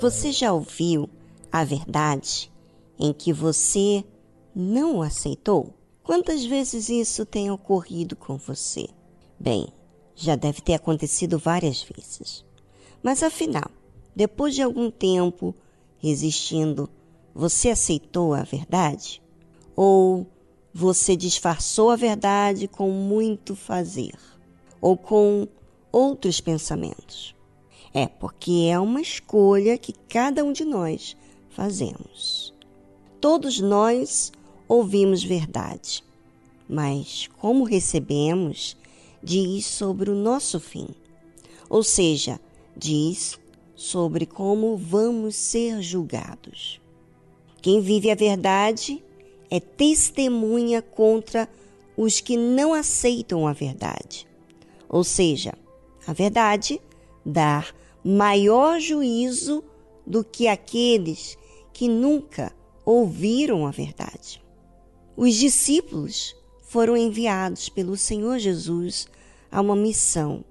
Você já ouviu a verdade em que você não aceitou? Quantas vezes isso tem ocorrido com você? Bem, já deve ter acontecido várias vezes. Mas afinal, depois de algum tempo resistindo, você aceitou a verdade? Ou você disfarçou a verdade com muito fazer? Ou com outros pensamentos? É porque é uma escolha que cada um de nós fazemos. Todos nós ouvimos verdade, mas como recebemos diz sobre o nosso fim. Ou seja, diz sobre como vamos ser julgados. Quem vive a verdade é testemunha contra os que não aceitam a verdade. Ou seja, a verdade dá maior juízo do que aqueles que nunca ouviram a verdade. Os discípulos foram enviados pelo Senhor Jesus a uma missão,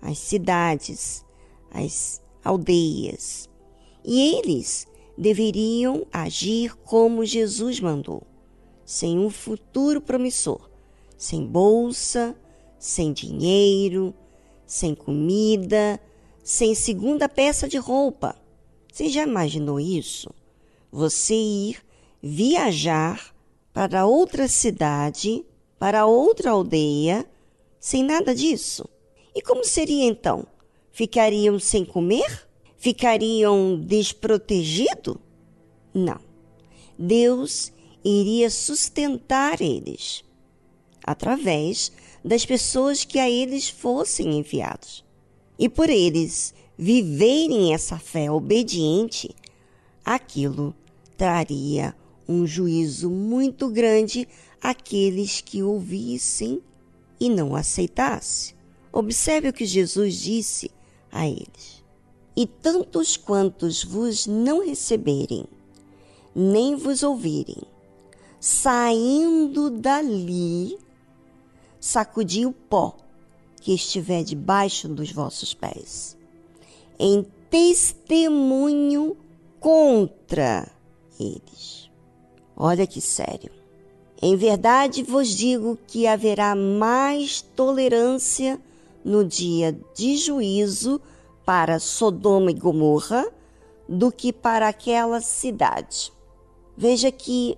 às cidades, às aldeias, e eles deveriam agir como Jesus mandou, sem um futuro promissor, sem bolsa, sem dinheiro, sem comida, sem segunda peça de roupa. Você já imaginou isso? Você ir viajar para outra cidade, para outra aldeia, sem nada disso? E como seria então? Ficariam sem comer? Ficariam desprotegidos? Não. Deus iria sustentar eles através das pessoas que a eles fossem enviados. E por eles viverem essa fé obediente, aquilo traria um juízo muito grande àqueles que ouvissem e não aceitassem. Observe o que Jesus disse a eles: E tantos quantos vos não receberem, nem vos ouvirem, saindo dali, sacudi o pó que estiver debaixo dos vossos pés, em testemunho contra eles. Olha que sério. Em verdade vos digo que haverá mais tolerância no dia de juízo para Sodoma e Gomorra do que para aquela cidade. Veja que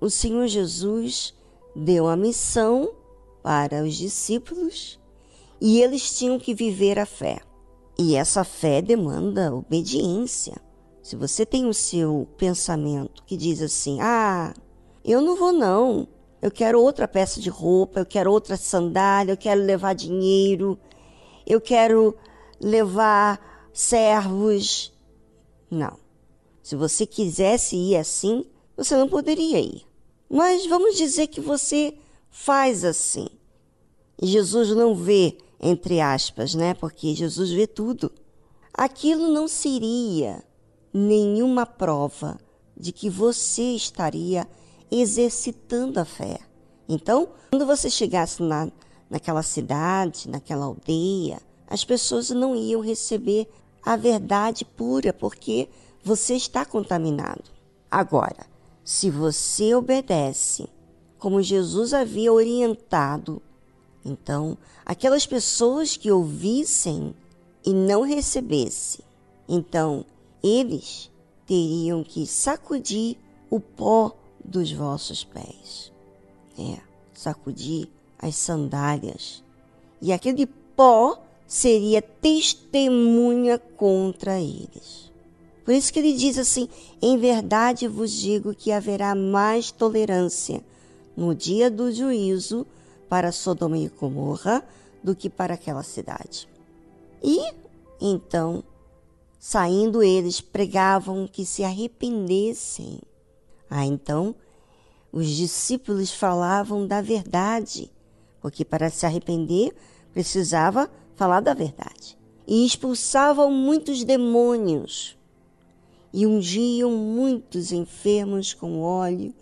o Senhor Jesus deu a missão para os discípulos e eles tinham que viver a fé. E essa fé demanda obediência. Se você tem o seu pensamento que diz assim: ah, eu não vou não, eu quero outra peça de roupa, eu quero outra sandália, eu quero levar dinheiro, eu quero levar servos. Não. Se você quisesse ir assim, você não poderia ir. Mas vamos dizer que você faz assim. Jesus não vê entre aspas, né? Porque Jesus vê tudo. Aquilo não seria nenhuma prova de que você estaria exercitando a fé. Então, quando você chegasse na, naquela cidade, naquela aldeia, as pessoas não iam receber a verdade pura, porque você está contaminado. Agora, se você obedece como Jesus havia orientado então, aquelas pessoas que ouvissem e não recebessem, então eles teriam que sacudir o pó dos vossos pés. É, sacudir as sandálias. E aquele pó seria testemunha contra eles. Por isso que ele diz assim: em verdade vos digo que haverá mais tolerância no dia do juízo para Sodoma e Gomorra do que para aquela cidade. E então, saindo eles, pregavam que se arrependessem. Ah, então, os discípulos falavam da verdade, porque para se arrepender precisava falar da verdade. E expulsavam muitos demônios e ungiam muitos enfermos com óleo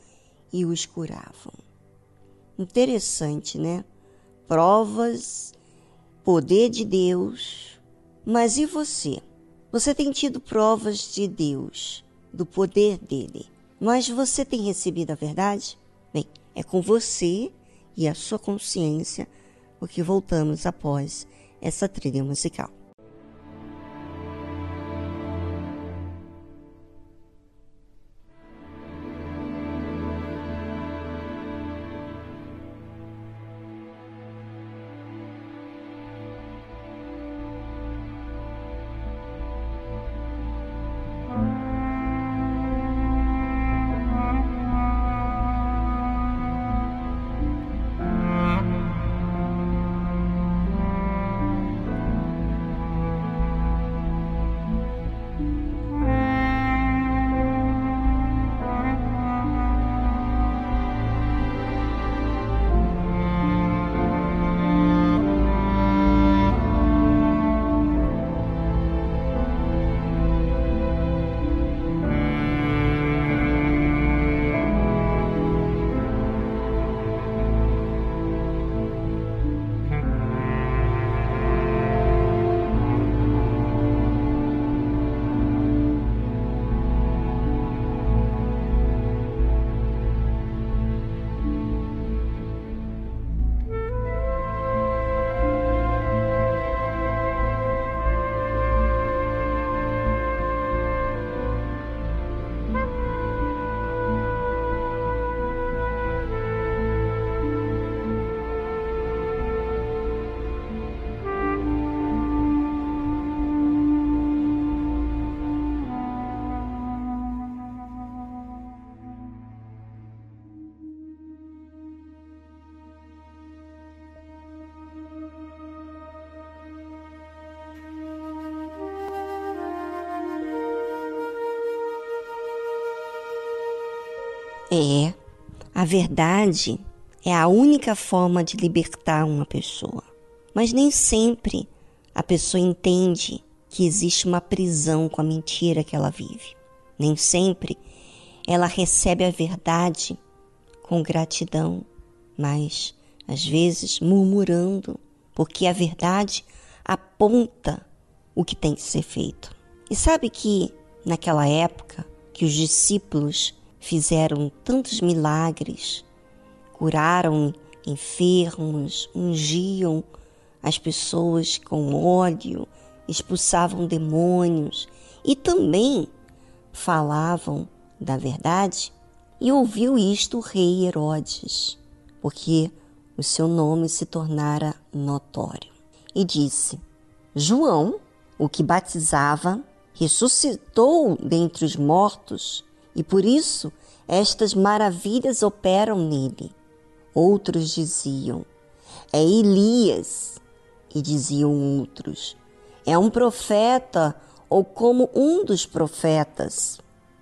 e os curavam. Interessante, né? Provas, poder de Deus. Mas e você? Você tem tido provas de Deus, do poder dele, mas você tem recebido a verdade? Bem, é com você e a sua consciência o que voltamos após essa trilha musical. É, a verdade é a única forma de libertar uma pessoa. Mas nem sempre a pessoa entende que existe uma prisão com a mentira que ela vive. Nem sempre ela recebe a verdade com gratidão, mas às vezes murmurando, porque a verdade aponta o que tem que ser feito. E sabe que naquela época que os discípulos fizeram tantos milagres, curaram enfermos, ungiam as pessoas com óleo, expulsavam demônios e também falavam da verdade. E ouviu isto o rei Herodes, porque o seu nome se tornara notório. E disse: João, o que batizava, ressuscitou dentre os mortos e por isso estas maravilhas operam nele. Outros diziam: É Elias. E diziam outros: É um profeta ou como um dos profetas.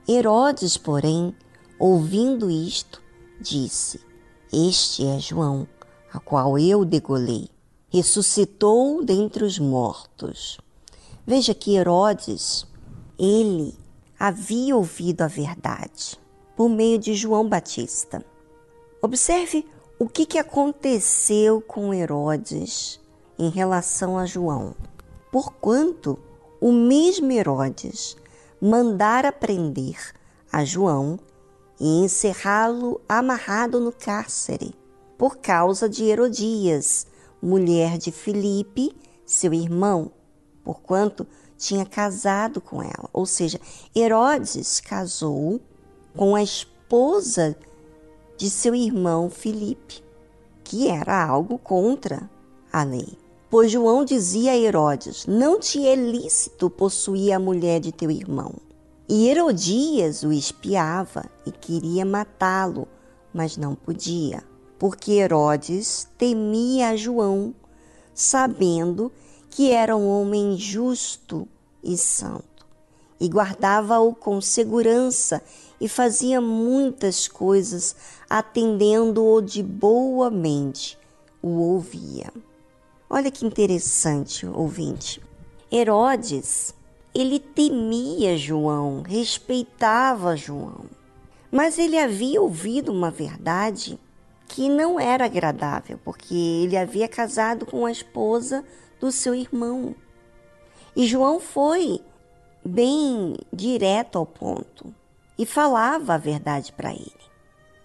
Herodes, porém, ouvindo isto, disse: Este é João, a qual eu degolei. Ressuscitou dentre os mortos. Veja que Herodes, ele havia ouvido a verdade por meio de João Batista. Observe o que, que aconteceu com Herodes em relação a João. Porquanto o mesmo Herodes mandara prender a João e encerrá-lo amarrado no cárcere, por causa de Herodias, mulher de Filipe, seu irmão, porquanto tinha casado com ela. Ou seja, Herodes casou com a esposa de seu irmão Filipe, que era algo contra a lei. Pois João dizia a Herodes: Não te é lícito possuir a mulher de teu irmão. E Herodias o espiava e queria matá-lo, mas não podia, porque Herodes temia a João, sabendo que era um homem justo e santo, e guardava-o com segurança e fazia muitas coisas, atendendo-o de boa mente, o ouvia. Olha que interessante, ouvinte. Herodes, ele temia João, respeitava João, mas ele havia ouvido uma verdade que não era agradável, porque ele havia casado com a esposa do seu irmão. E João foi bem direto ao ponto e falava a verdade para ele.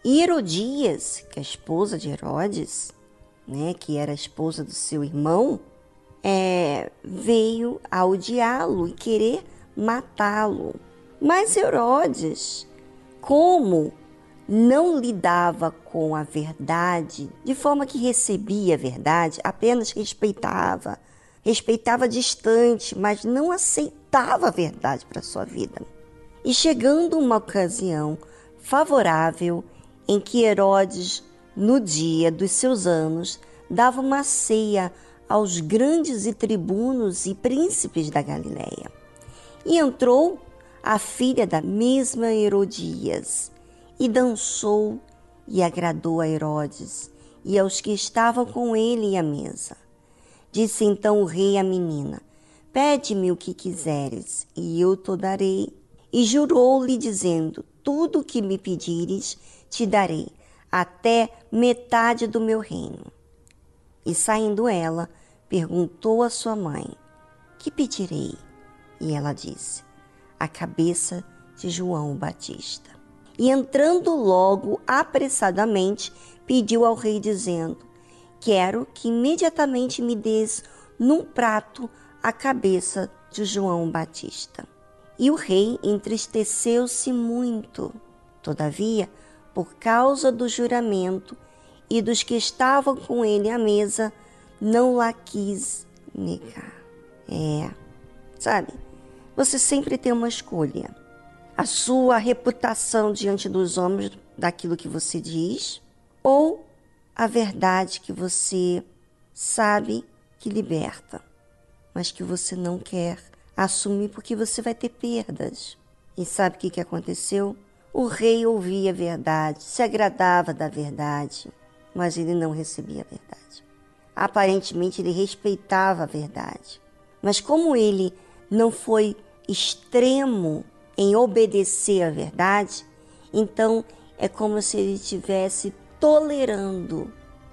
E Herodias, que é a esposa de Herodes, né, que era a esposa do seu irmão, é, veio a odiá-lo e querer matá-lo. Mas Herodes, como não lidava com a verdade de forma que recebia a verdade, apenas respeitava, respeitava distante, mas não aceitava a verdade para sua vida. E chegando uma ocasião favorável em que Herodes, no dia dos seus anos, dava uma ceia aos grandes e tribunos e príncipes da Galiléia. E entrou a filha da mesma Herodias, e dançou e agradou a Herodes e aos que estavam com ele à mesa. Disse então o rei à menina: Pede-me o que quiseres, e eu te darei. E jurou-lhe, dizendo: Tudo o que me pedires, te darei, até metade do meu reino. E saindo ela, perguntou à sua mãe: Que pedirei? E ela disse: A cabeça de João Batista. E entrando logo apressadamente, pediu ao rei, dizendo: Quero que imediatamente me des num prato a cabeça de João Batista. E o rei entristeceu-se muito. Todavia, por causa do juramento e dos que estavam com ele à mesa, não lá quis negar. É, sabe? Você sempre tem uma escolha. A sua reputação diante dos homens daquilo que você diz ou a verdade que você sabe que liberta, mas que você não quer assumir porque você vai ter perdas. E sabe o que, que aconteceu? O rei ouvia a verdade, se agradava da verdade, mas ele não recebia a verdade. Aparentemente ele respeitava a verdade, mas como ele não foi extremo em obedecer à verdade, então é como se ele estivesse tolerando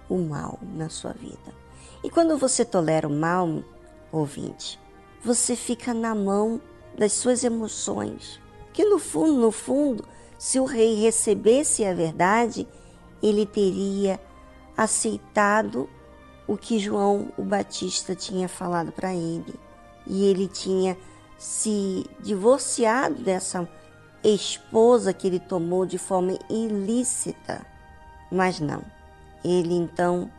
o mal na sua vida. E quando você tolera o mal, ouvinte, você fica na mão das suas emoções. Que no fundo, no fundo, se o rei recebesse a verdade, ele teria aceitado o que João o Batista tinha falado para ele. E ele tinha se divorciado dessa esposa que ele tomou de forma ilícita. Mas não. Ele então,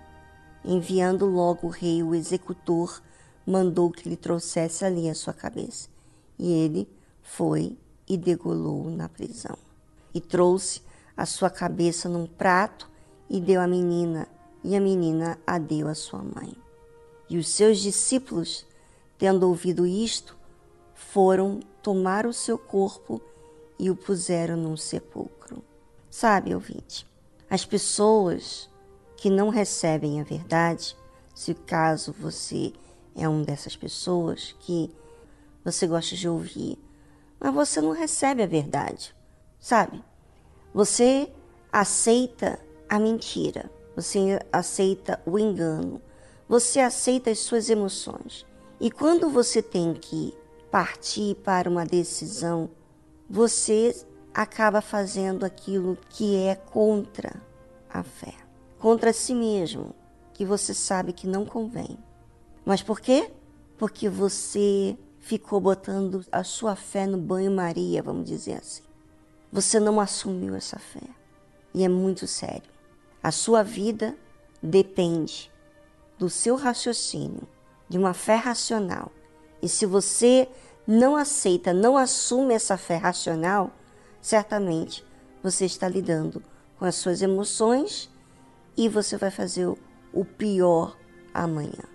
enviando logo o rei, o executor, mandou que lhe trouxesse ali a sua cabeça. E ele foi e degolou na prisão. E trouxe a sua cabeça num prato e deu à menina, e a menina a deu à sua mãe. E os seus discípulos, tendo ouvido isto, foram tomar o seu corpo e o puseram num sepulcro. Sabe, ouvinte, as pessoas que não recebem a verdade, se caso você é um dessas pessoas que você gosta de ouvir, mas você não recebe a verdade, sabe? Você aceita a mentira, você aceita o engano, você aceita as suas emoções. E quando você tem que partir para uma decisão, você acaba fazendo aquilo que é contra a fé, contra si mesmo, que você sabe que não convém. Mas por quê? Porque você ficou botando a sua fé no banho-maria, vamos dizer assim. Você não assumiu essa fé. E é muito sério. A sua vida depende do seu raciocínio, de uma fé racional. E se você não aceita, não assume essa fé racional, certamente você está lidando com as suas emoções e você vai fazer o pior amanhã.